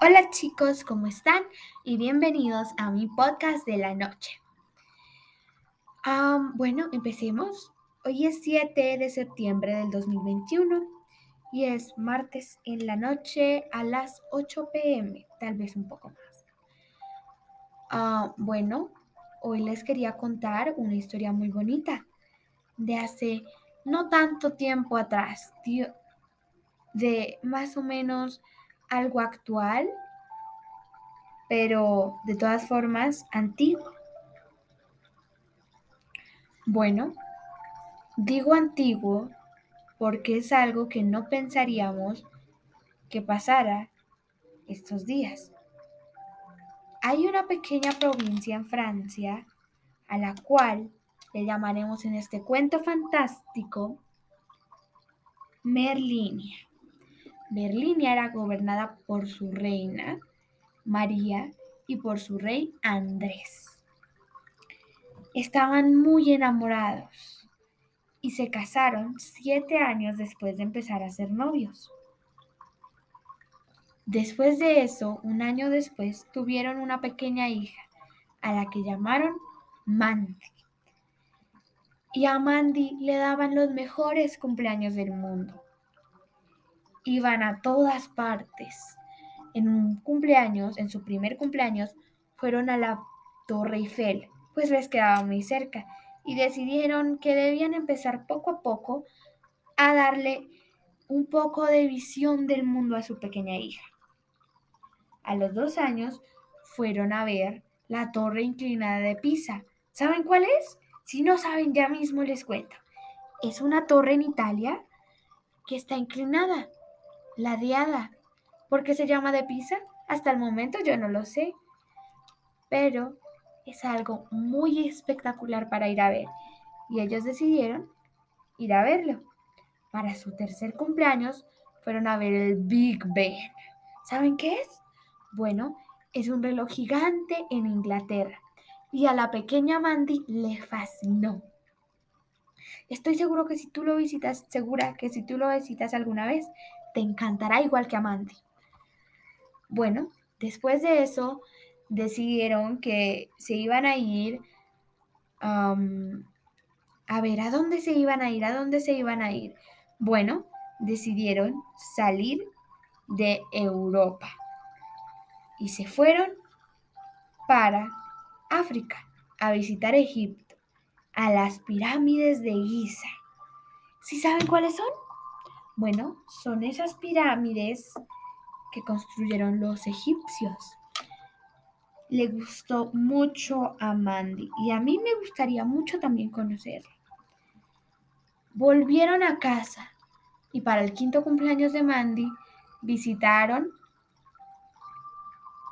Hola chicos, ¿cómo están? Y bienvenidos a mi podcast de la noche. bueno, empecemos. Hoy es 7 de septiembre del 2021 y es martes en la noche a las 8 pm, tal vez un poco más. Ah, bueno, hoy les quería contar una historia muy bonita de hace no tanto tiempo atrás, de más o menos algo actual, pero de todas formas antiguo. Bueno, digo antiguo porque es algo que no pensaríamos que pasara estos días. Hay una pequeña provincia en Francia a la cual le llamaremos en este cuento fantástico Merlinia. Merlinia era gobernada por su reina, María, y por su rey Andrés. Estaban muy enamorados y se casaron siete años después de empezar a ser novios. Después de eso, un año después, tuvieron una pequeña hija, a la que llamaron Mandy. Y a Mandy le daban los mejores cumpleaños del mundo. Iban a todas partes. En un cumpleaños, en su primer cumpleaños, fueron a la Torre Eiffel, pues les quedaba muy cerca, y decidieron que debían empezar poco a poco a darle un poco de visión del mundo a su pequeña hija. A los dos años fueron a ver la torre inclinada de Pisa. ¿Saben cuál es? Si no saben, ya mismo les cuento. Es una torre en Italia que está inclinada, ladeada. ¿Por qué se llama de Pisa? Hasta el momento yo no lo sé. Pero es algo muy espectacular para ir a ver. Y ellos decidieron ir a verlo. Para su tercer cumpleaños fueron a ver el Big Ben. ¿Saben qué es? Bueno, es un reloj gigante en Inglaterra y a la pequeña Mandy le fascinó. Estoy seguro que si tú lo visitas, segura que si tú lo visitas alguna vez, te encantará igual que a Mandy. Bueno, después de eso, decidieron que se iban a ir a ver, ¿a dónde se iban a ir? ¿A dónde se iban a ir? Bueno, decidieron salir de Europa y se fueron para África a visitar Egipto, a las pirámides de Giza. ¿Sí saben cuáles son? Bueno, son esas pirámides que construyeron los egipcios. Le gustó mucho a Mandy y a mí me gustaría mucho también conocerla. Volvieron a casa y para el quinto cumpleaños de Mandy visitaron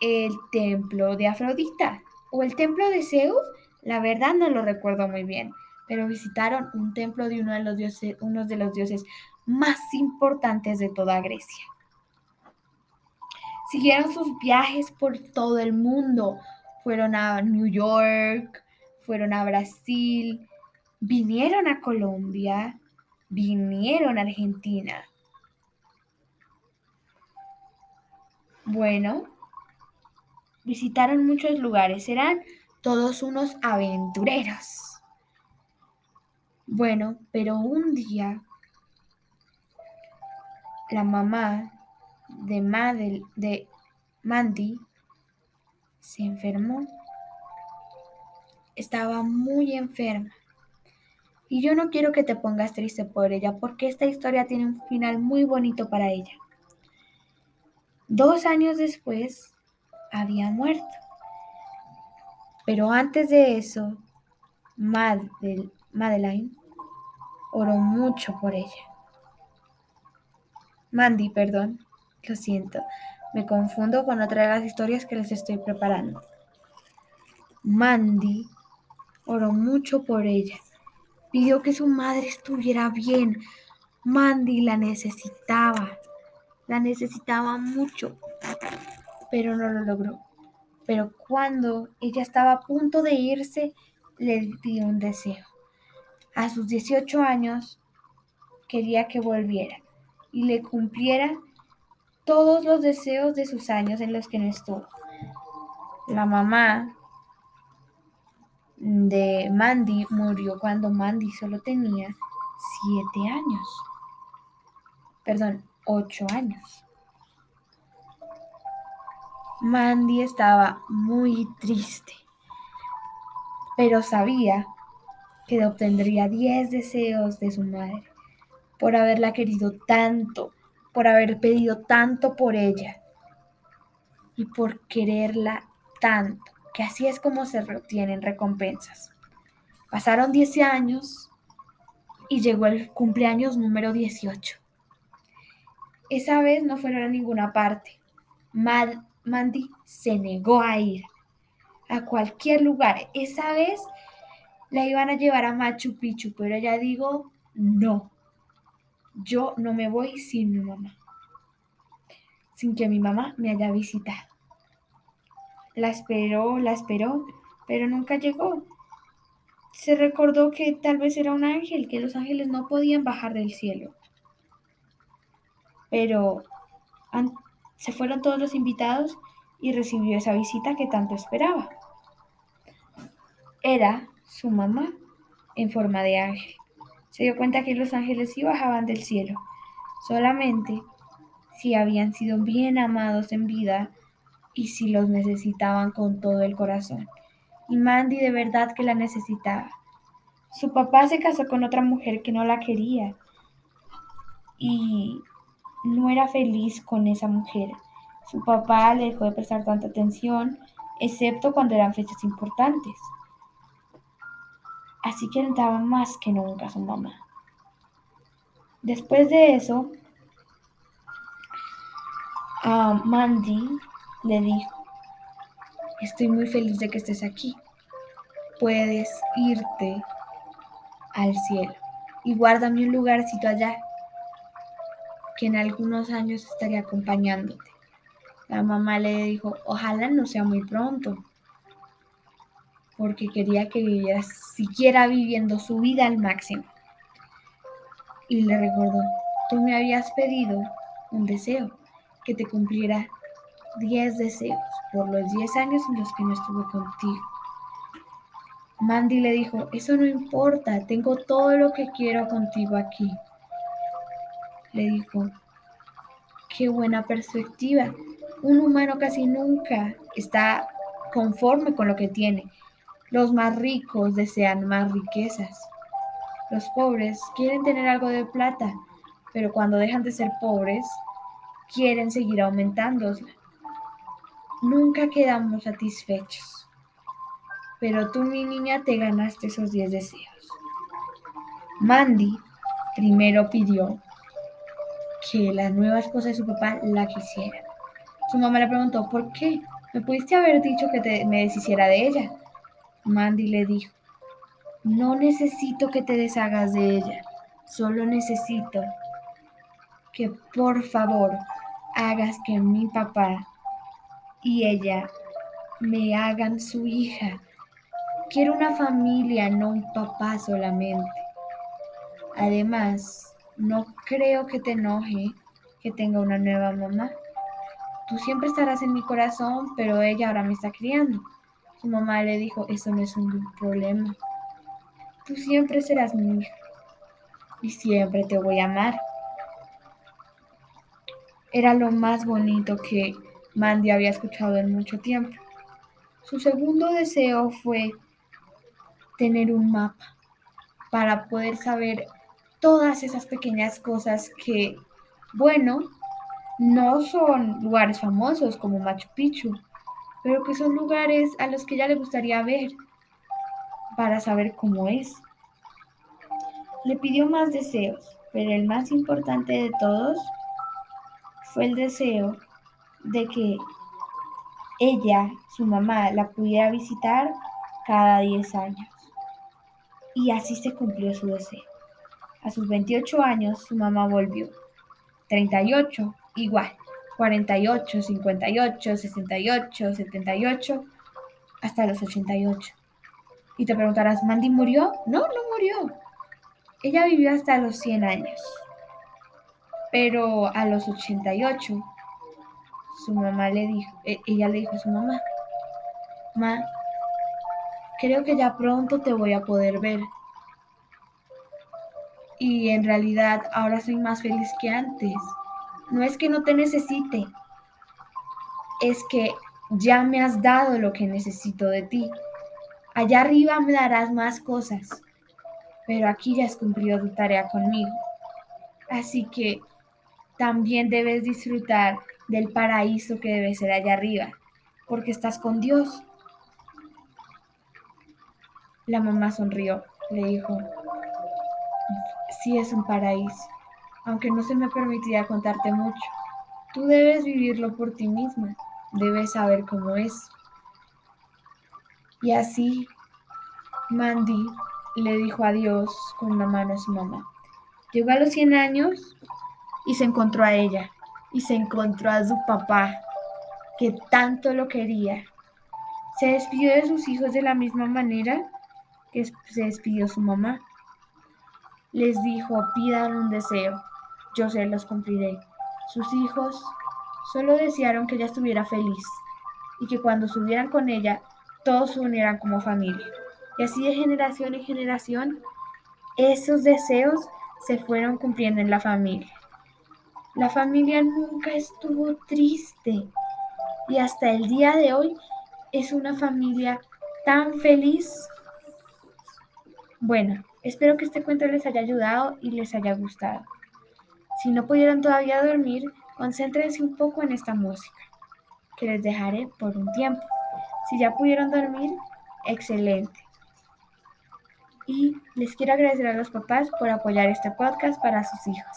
el templo de Afrodita o el templo de Zeus, la verdad no lo recuerdo muy bien, pero visitaron un templo de uno de los dioses, uno de los dioses más importantes de toda Grecia. Siguieron sus viajes por todo el mundo. Fueron a New York, fueron a Brasil, vinieron a Colombia, vinieron a Argentina. Bueno, visitaron muchos lugares, eran todos unos aventureros. Bueno, pero un día la mamá de, Mandy se enfermó. Estaba muy enferma. Y yo no quiero que te pongas triste por ella porque esta historia tiene un final muy bonito para ella. Dos años después, había muerto. Pero antes de eso, Madeline oró mucho por ella. Mandy, perdón, lo siento, me confundo con otra de las historias que les estoy preparando. Mandy oró mucho por ella. Pidió que su madre estuviera bien. Mandy la necesitaba. La necesitaba mucho pero no lo logró. Pero cuando ella estaba a punto de irse, le pidió un deseo. A sus 18 años quería que volviera y le cumpliera todos los deseos de sus años en los que no estuvo. La mamá de Mandy murió cuando Mandy solo tenía siete años. Perdón, ocho años. Mandy estaba muy triste, pero sabía que obtendría diez deseos de su madre por haberla querido tanto, por haber pedido tanto por ella y por quererla tanto que así es como se obtienen recompensas. Pasaron 10 años y llegó el cumpleaños número 18. Esa vez no fueron a ninguna parte. Mandy se negó a ir a cualquier lugar. Esa vez la iban a llevar a Machu Picchu, pero ella dijo, no, yo no me voy sin mi mamá, sin que mi mamá me haya visitado. La esperó, la esperó, pero nunca llegó. Se recordó que tal vez era un ángel, que los ángeles no podían bajar del cielo. Pero se fueron todos los invitados y recibió esa visita que tanto esperaba. Era su mamá en forma de ángel. Se dio cuenta que los ángeles sí bajaban del cielo, solamente si habían sido bien amados en vida y si los necesitaban con todo el corazón. Y Mandy de verdad que la necesitaba. Su papá se casó con otra mujer que no la quería y no era feliz con esa mujer. Su papá le dejó de prestar tanta atención, excepto cuando eran fechas importantes. Así que necesitaba más que nunca a su mamá. Después de eso, Mandy le dijo, estoy muy feliz de que estés aquí. Puedes irte al cielo y guárdame un lugarcito allá que en algunos años estaría acompañándote. La mamá le dijo, ojalá no sea muy pronto, porque quería que vivieras siquiera viviendo su vida al máximo. Y le recordó, tú me habías pedido un deseo que te cumpliera 10 deseos por los 10 años en los que no estuve contigo. Mandy le dijo, eso no importa, tengo todo lo que quiero contigo aquí. Le dijo, qué buena perspectiva. Un humano casi nunca está conforme con lo que tiene. Los más ricos desean más riquezas. Los pobres quieren tener algo de plata, pero cuando dejan de ser pobres, quieren seguir aumentándola. Nunca quedamos satisfechos. Pero tú, mi niña, te ganaste esos 10 deseos. Mandy primero pidió que la nueva esposa de su papá la quisiera. Su mamá le preguntó, ¿por qué? ¿Me pudiste haber dicho que te, me deshiciera de ella? Mandy le dijo, no necesito que te deshagas de ella, solo necesito que por favor hagas que mi papá y ella me hagan su hija. Quiero una familia, no un papá solamente. Además, no creo que te enoje que tenga una nueva mamá. Tú siempre estarás en mi corazón, pero ella ahora me está criando. Su mamá le dijo, eso no es un problema. Tú siempre serás mi hija y siempre te voy a amar. Era lo más bonito que Mandy había escuchado en mucho tiempo. Su segundo deseo fue tener un mapa para poder saber todas esas pequeñas cosas que, bueno, no son lugares famosos como Machu Picchu, pero que son lugares a los que ya le gustaría ver para saber cómo es. Le pidió más deseos, pero el más importante de todos fue el deseo de que ella, su mamá, la pudiera visitar cada 10 años. Y así se cumplió su deseo. A sus 28 años su mamá volvió. 38, igual. 48, 58, 68, 78, hasta los 88. Y te preguntarás, ¿Mandy murió? No, no murió. Ella vivió hasta los 100 años. Pero a los 88 su mamá le dijo, e, ella le dijo a su mamá, Ma, creo que ya pronto te voy a poder ver. Y en realidad ahora soy más feliz que antes. No es que no te necesite, es que ya me has dado lo que necesito de ti. Allá arriba me darás más cosas, pero aquí ya has cumplido tu tarea conmigo. Así que también debes disfrutar del paraíso que debe ser allá arriba, porque estás con Dios. La mamá sonrió, le dijo, sí es un paraíso, aunque no se me permitía contarte mucho. Tú debes vivirlo por ti misma, debes saber cómo es. Y así, Mandy le dijo adiós con una mano a su mamá. Llegó a los 100 años y se encontró a ella, y se encontró a su papá, que tanto lo quería. Se despidió de sus hijos de la misma manera que se despidió su mamá. Les dijo, pidan un deseo, yo se los cumpliré. Sus hijos solo desearon que ella estuviera feliz y que cuando estuvieran con ella todos se unieran como familia. Y así de generación en generación, esos deseos se fueron cumpliendo en la familia. La familia nunca estuvo triste y hasta el día de hoy es una familia tan feliz. Bueno, espero que este cuento les haya ayudado y les haya gustado. Si no pudieron todavía dormir, concéntrense un poco en esta música, que les dejaré por un tiempo. Si ya pudieron dormir, excelente. Y les quiero agradecer a los papás por apoyar este podcast para sus hijos.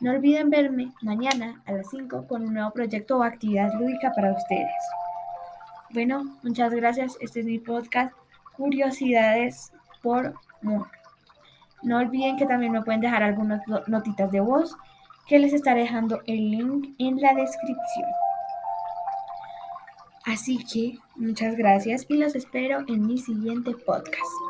No olviden verme mañana a las 5 con un nuevo proyecto o actividad lúdica para ustedes. Bueno, muchas gracias. Este es mi podcast Curiosidades por Moon. No olviden que también me pueden dejar algunas notitas de voz que les estaré dejando el link en la descripción. Así que muchas gracias y los espero en mi siguiente podcast.